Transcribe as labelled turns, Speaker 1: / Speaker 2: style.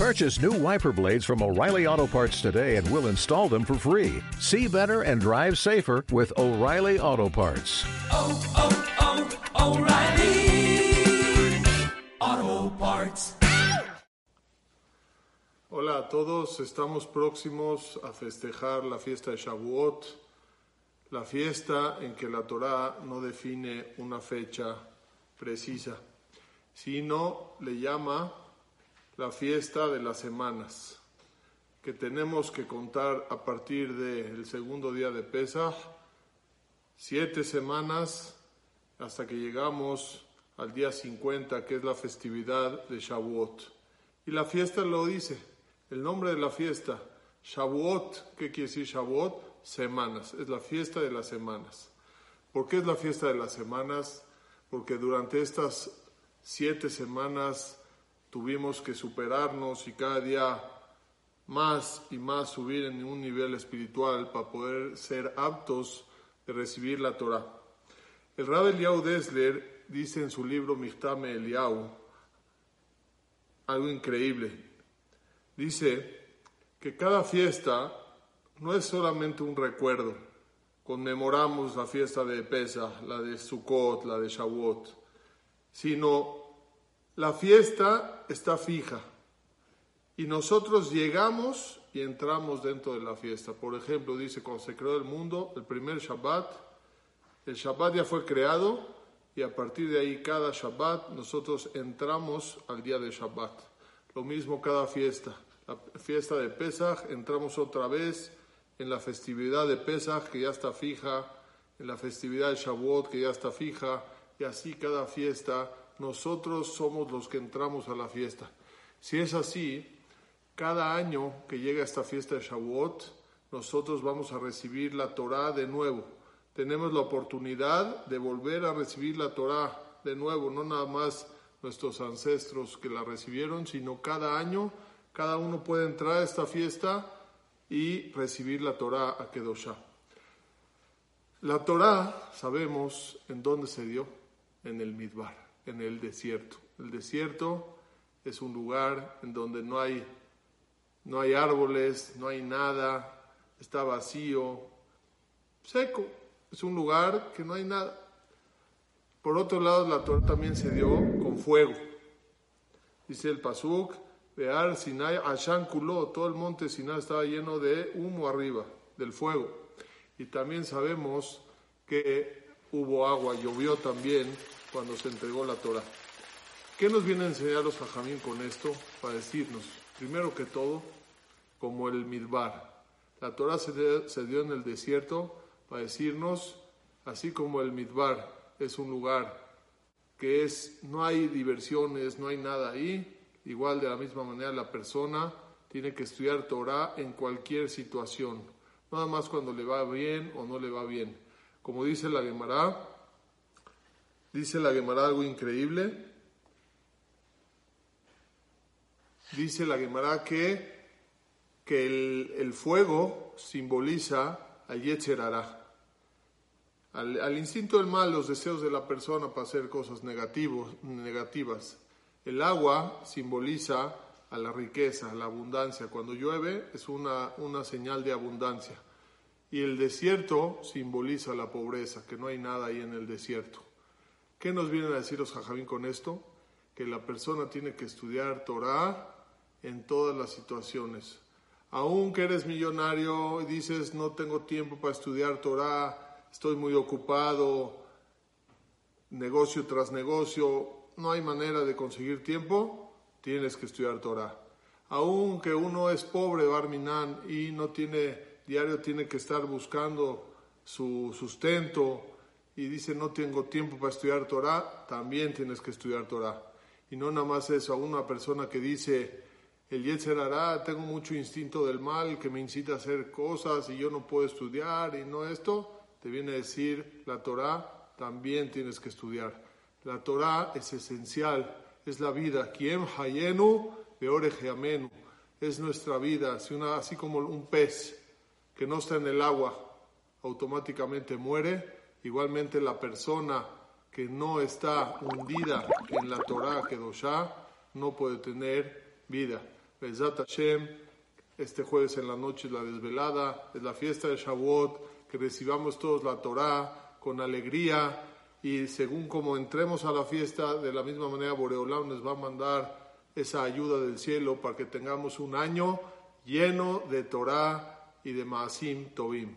Speaker 1: Purchase new wiper blades from O'Reilly Auto Parts today and we'll install them for free. See better and drive safer with O'Reilly Auto Parts.
Speaker 2: Oh, oh, oh, O'Reilly Auto Parts.
Speaker 3: Hola a todos, estamos próximos a festejar la fiesta de Shavuot, la fiesta en que la Torá no define una fecha precisa, sino le llama la fiesta de las semanas, que tenemos que contar a partir del segundo día de Pesach, siete semanas hasta que llegamos al día 50, que es la festividad de Shavuot. Y la fiesta lo dice, el nombre de la fiesta, Shavuot, ¿qué quiere decir Shavuot? Semanas, es la fiesta de las semanas. ¿Por qué es la fiesta de las semanas? Porque durante estas siete semanas tuvimos que superarnos y cada día más y más subir en un nivel espiritual para poder ser aptos de recibir la Torah. El Rab Eliau Dessler dice en su libro Michtame Eliau algo increíble. Dice que cada fiesta no es solamente un recuerdo. Conmemoramos la fiesta de Pesach, la de Sukkot, la de Shavuot, sino la fiesta está fija y nosotros llegamos y entramos dentro de la fiesta. Por ejemplo, dice cuando se creó el mundo, el primer Shabbat, el Shabbat ya fue creado y a partir de ahí cada Shabbat nosotros entramos al día de Shabbat. Lo mismo cada fiesta. La fiesta de Pesach entramos otra vez en la festividad de Pesach que ya está fija, en la festividad de Shavuot que ya está fija y así cada fiesta nosotros somos los que entramos a la fiesta. Si es así, cada año que llega esta fiesta de Shavuot, nosotros vamos a recibir la Torah de nuevo. Tenemos la oportunidad de volver a recibir la Torah de nuevo, no nada más nuestros ancestros que la recibieron, sino cada año, cada uno puede entrar a esta fiesta y recibir la Torah a Kedoshá. La Torah, sabemos en dónde se dio, en el Midbar, en el desierto. El desierto es un lugar en donde no hay, no hay árboles, no hay nada, está vacío, seco. Es un lugar que no hay nada. Por otro lado, la Torah también se dio con fuego. Dice el Pasuk, Bear Sinai, Ashan Kuló, todo el monte Sinai estaba lleno de humo arriba, del fuego. Y también sabemos que hubo agua, llovió también cuando se entregó la Torah. ¿Qué nos viene a enseñar los Jajamín con esto? Para decirnos, primero que todo, como el Midbar. La Torah se, de- dio en el desierto para decirnos, así como el Midbar es un lugar que es, no hay diversiones, no hay nada ahí, igual de la misma manera la persona tiene que estudiar Torah en cualquier situación, nada más cuando le va bien o no le va bien. Como dice la Gemara, dice la Gemara algo increíble, dice la Gemara que, que el, el fuego simboliza al Yetzer Hará al, al instinto del mal, los deseos de la persona para hacer cosas negativos, negativas. El agua simboliza a la riqueza, a la abundancia. Cuando llueve es una, una señal de abundancia. Y el desierto simboliza la pobreza, que no hay nada ahí en el desierto. ¿Qué nos vienen a decir los jajamín con esto? Que la persona tiene que estudiar Torah en todas las situaciones. Aunque eres millonario y dices no tengo tiempo para estudiar Torah, estoy muy ocupado, negocio tras negocio, no hay manera de conseguir tiempo, tienes que estudiar Torah. Aunque uno es pobre, Barminan, y no tiene, diario tiene que estar buscando su sustento y dice no tengo tiempo para estudiar Torah, también tienes que estudiar Torah. Y no nada más eso, a una persona que dice, el Yetzer hará, tengo mucho instinto del mal que me incita a hacer cosas y yo no puedo estudiar y no esto, te viene a decir la Torah, también tienes que estudiar. La Torah es esencial, es la vida. Kiem hayenu beorejeamenu. Es nuestra vida, así, una, así como un pez que no está en el agua, automáticamente muere. Igualmente la persona que no está hundida en la Torah Kedoshá no puede tener vida. Bezat Hashem, este jueves en la noche es la desvelada, es la fiesta de Shavuot, que recibamos todos la Torah con alegría y según como entremos a la fiesta, de la misma manera Boreolam nos va a mandar esa ayuda del cielo para que tengamos un año lleno de Torah y de Maasim Tovim.